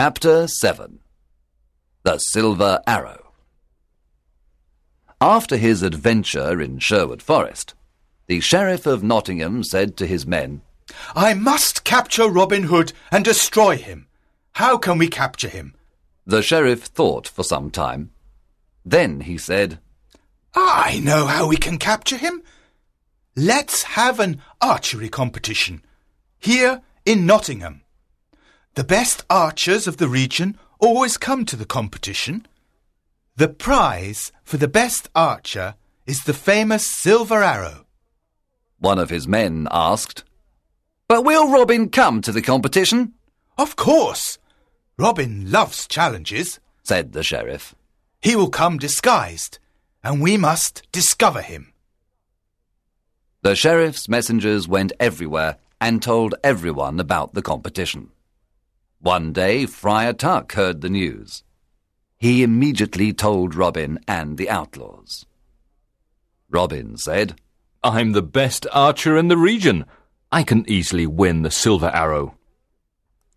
Chapter 7 The Silver Arrow After his adventure in Sherwood Forest, the Sheriff of Nottingham said to his men, I must capture Robin Hood and destroy him. How can we capture him? The sheriff thought for some time. Then he said, I know how we can capture him. Let's have an archery competition here in Nottingham. The best archers of the region always come to the competition. The prize for the best archer is the famous silver arrow. One of his men asked, But will Robin come to the competition? Of course. Robin loves challenges, said the sheriff. He will come disguised, and we must discover him. The sheriff's messengers went everywhere and told everyone about the competition. One day, Friar Tuck heard the news. He immediately told Robin and the outlaws. Robin said, I'm the best archer in the region. I can easily win the silver arrow.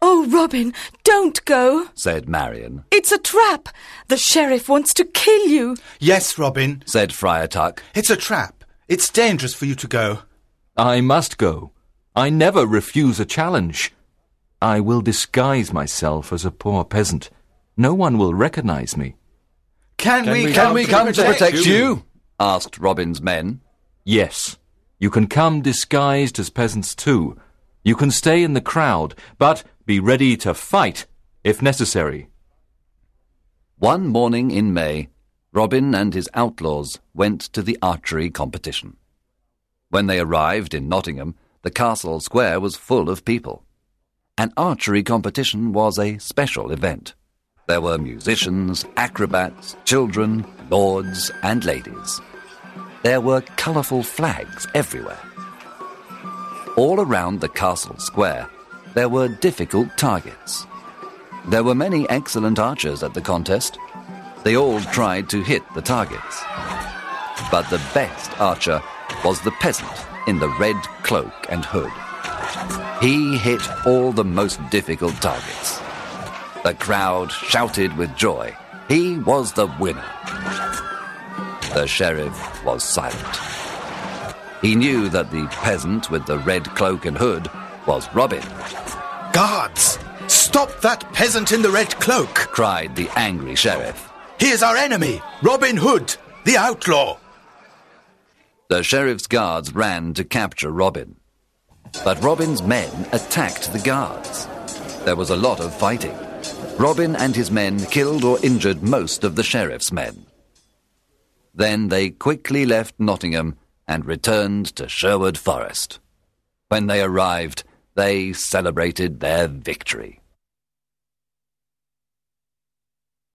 Oh, Robin, don't go, said Marion. It's a trap. The sheriff wants to kill you. Yes, Robin, said Friar Tuck. It's a trap. It's dangerous for you to go. I must go. I never refuse a challenge. I will disguise myself as a poor peasant. No one will recognize me. Can, can we, we, come, can we to come protect to protect you? you? asked Robin's men. Yes. You can come disguised as peasants too. You can stay in the crowd, but be ready to fight if necessary. One morning in May, Robin and his outlaws went to the archery competition. When they arrived in Nottingham, the castle square was full of people. An archery competition was a special event. There were musicians, acrobats, children, lords, and ladies. There were colourful flags everywhere. All around the castle square, there were difficult targets. There were many excellent archers at the contest. They all tried to hit the targets. But the best archer was the peasant in the red cloak and hood. He hit all the most difficult targets. The crowd shouted with joy. He was the winner. The sheriff was silent. He knew that the peasant with the red cloak and hood was Robin. Guards! Stop that peasant in the red cloak! cried the angry sheriff. He is our enemy, Robin Hood, the outlaw. The sheriff's guards ran to capture Robin. But Robin's men attacked the guards. There was a lot of fighting. Robin and his men killed or injured most of the sheriff's men. Then they quickly left Nottingham and returned to Sherwood Forest. When they arrived, they celebrated their victory.